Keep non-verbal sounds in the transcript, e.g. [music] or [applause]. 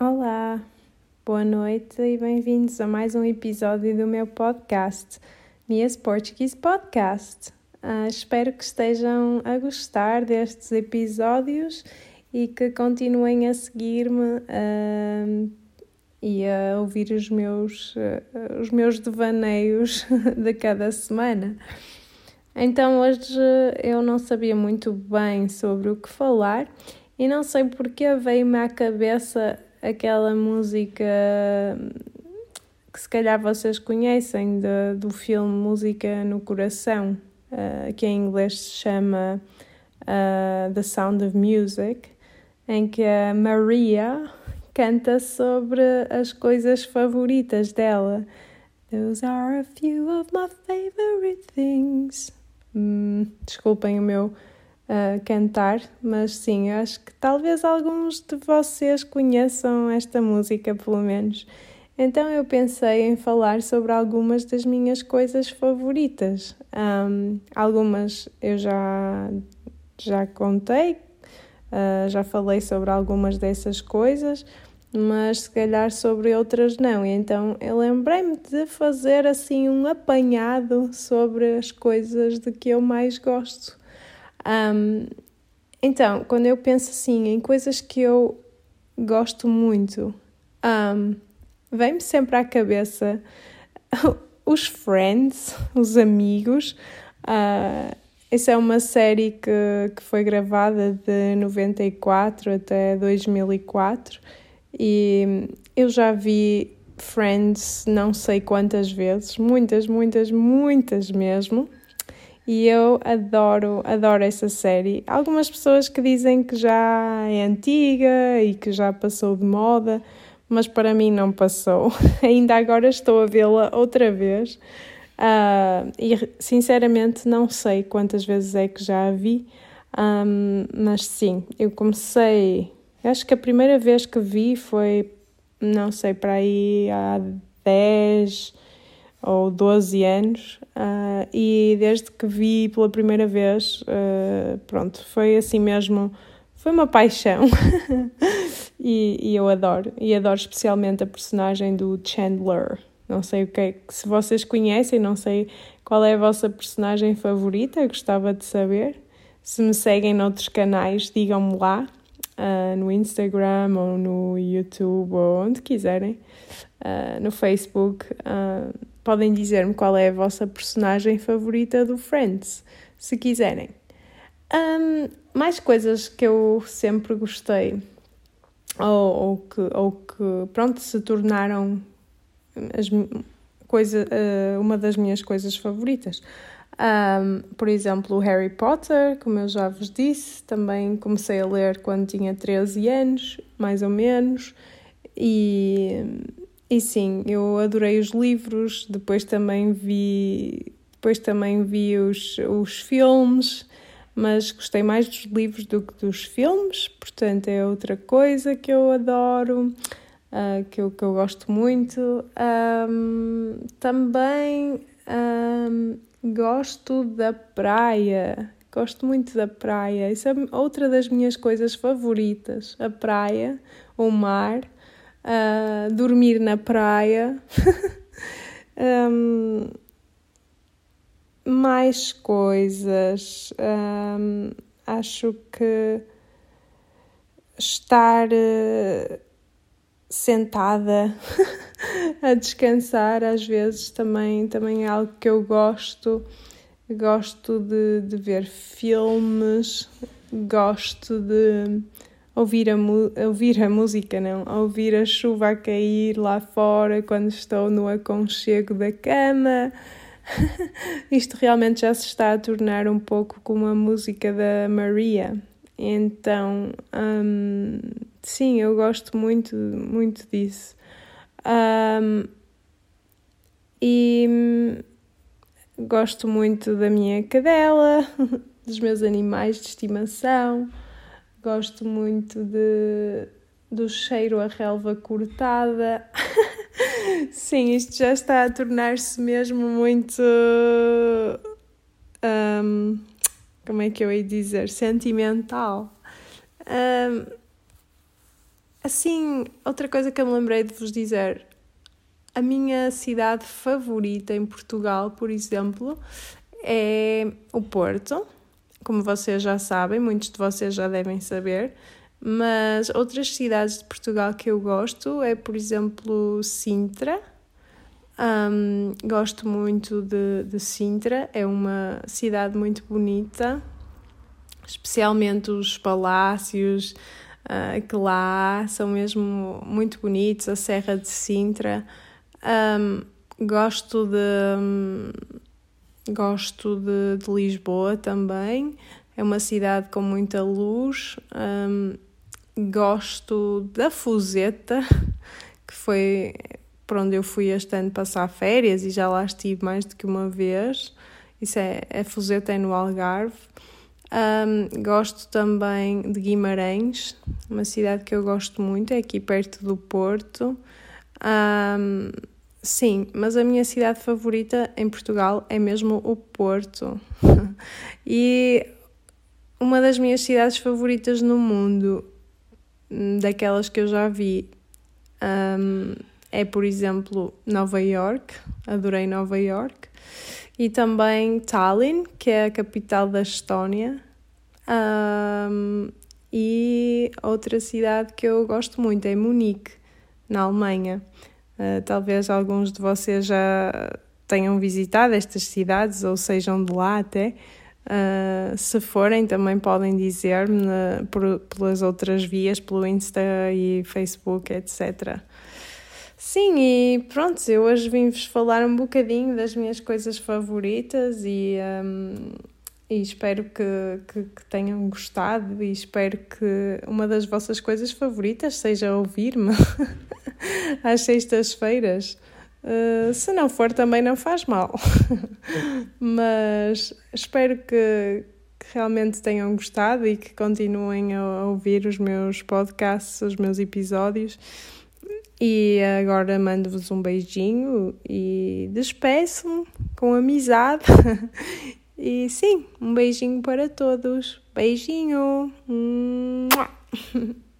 Olá, boa noite e bem-vindos a mais um episódio do meu podcast, Mia's Portuguese Podcast. Uh, espero que estejam a gostar destes episódios e que continuem a seguir-me uh, e a ouvir os meus, uh, os meus devaneios [laughs] de cada semana. Então, hoje eu não sabia muito bem sobre o que falar e não sei porque veio-me à cabeça aquela música que se calhar vocês conhecem de, do filme Música no Coração, uh, que em inglês se chama uh, The Sound of Music, em que a Maria canta sobre as coisas favoritas dela. Those are a few of my favorite things. Hum, desculpem o meu uh, cantar, mas sim, acho que talvez alguns de vocês conheçam esta música, pelo menos. Então eu pensei em falar sobre algumas das minhas coisas favoritas. Um, algumas eu já, já contei, uh, já falei sobre algumas dessas coisas, mas se calhar sobre outras não. Então eu lembrei-me de fazer assim um apanhado sobre as coisas de que eu mais gosto. Um, então, quando eu penso assim em coisas que eu gosto muito, um, vem-me sempre à cabeça [laughs] os Friends, os amigos. Uh, essa é uma série que, que foi gravada de 94 até 2004 e eu já vi Friends não sei quantas vezes, muitas, muitas, muitas mesmo. E eu adoro, adoro essa série. Algumas pessoas que dizem que já é antiga e que já passou de moda, mas para mim não passou. [laughs] Ainda agora estou a vê-la outra vez. Uh, e sinceramente não sei quantas vezes é que já a vi, um, mas sim, eu comecei. Acho que a primeira vez que vi foi, não sei, para aí há 10 ou 12 anos uh, e desde que vi pela primeira vez, uh, pronto, foi assim mesmo, foi uma paixão [laughs] e, e, eu adoro, e adoro especialmente a personagem do Chandler. Não sei o que é, se vocês conhecem, não sei qual é a vossa personagem favorita, gostava de saber. Se me seguem noutros canais, digam-me lá. Uh, no Instagram ou no YouTube ou onde quiserem, no Facebook. Podem dizer-me qual é a vossa personagem favorita do Friends, se quiserem. Um, mais coisas que eu sempre gostei ou, ou, que, ou que pronto se tornaram as coisa, uh, uma das minhas coisas favoritas. Um, por exemplo, Harry Potter, como eu já vos disse, também comecei a ler quando tinha 13 anos, mais ou menos, e e sim, eu adorei os livros, depois também vi, depois também vi os, os filmes, mas gostei mais dos livros do que dos filmes, portanto é outra coisa que eu adoro, uh, que, eu, que eu gosto muito. Um, também um, gosto da praia, gosto muito da praia, isso é outra das minhas coisas favoritas, a praia, o mar uh, dormir na praia. [laughs] um, mais coisas. Um, acho que estar uh, sentada [laughs] a descansar às vezes também, também é algo que eu gosto. Gosto de, de ver filmes, gosto de ouvir a, ouvir a música, não, ouvir a chuva a cair lá fora quando estou no aconchego da cama. [laughs] Isto realmente já se está a tornar um pouco como a música da Maria. Então, hum, sim, eu gosto muito, muito disso. Um, e gosto muito da minha cadela, [laughs] dos meus animais de estimação. Gosto muito de, do cheiro a relva cortada. [laughs] Sim, isto já está a tornar-se mesmo muito. Um, como é que eu ia dizer? Sentimental. Um, assim, outra coisa que eu me lembrei de vos dizer, a minha cidade favorita em Portugal, por exemplo, é o Porto. Como vocês já sabem, muitos de vocês já devem saber, mas outras cidades de Portugal que eu gosto é, por exemplo, Sintra. Um, gosto muito de, de Sintra, é uma cidade muito bonita, especialmente os palácios uh, que lá há, são mesmo muito bonitos. A Serra de Sintra. Um, gosto de. Um, gosto de, de, Lisboa também, é uma cidade com muita luz. Um, gosto da Fuseta, [laughs] que foi para onde eu fui este ano passar férias e já lá estive mais do que uma vez. Isso é, é Fuseta é no Algarve. Um, gosto também de Guimarães, uma cidade que eu gosto muito, é aqui perto do Porto. Um, Sim, mas a minha cidade favorita em Portugal é mesmo o Porto. [laughs] e uma das minhas cidades favoritas no mundo, daquelas que eu já vi, um, é, por exemplo, Nova York. Adorei Nova York. E também Tallinn, que é a capital da Estónia. Um, e outra cidade que eu gosto muito é Munique, na Alemanha. Uh, talvez alguns de vocês já tenham visitado estas cidades ou sejam de lá até. Uh, se forem, também podem dizer-me pelas outras vias, pelo Insta e Facebook, etc. Sim, e pronto, eu hoje vim-vos falar um bocadinho das minhas coisas favoritas e, um, e espero que, que, que, tenham gostado e espero que uma das vossas coisas favoritas seja ouvir-me. [laughs] às sextas-feiras. Uh, se não for, também não faz mal. [laughs] Mas espero que, que, realmente tenham gostado e que continuem a ouvir os meus podcasts, os meus episódios. E agora mando-vos um beijinho e despeço-me com amizade. [laughs] E sim, um beijinho para todos. Beijinho! [laughs]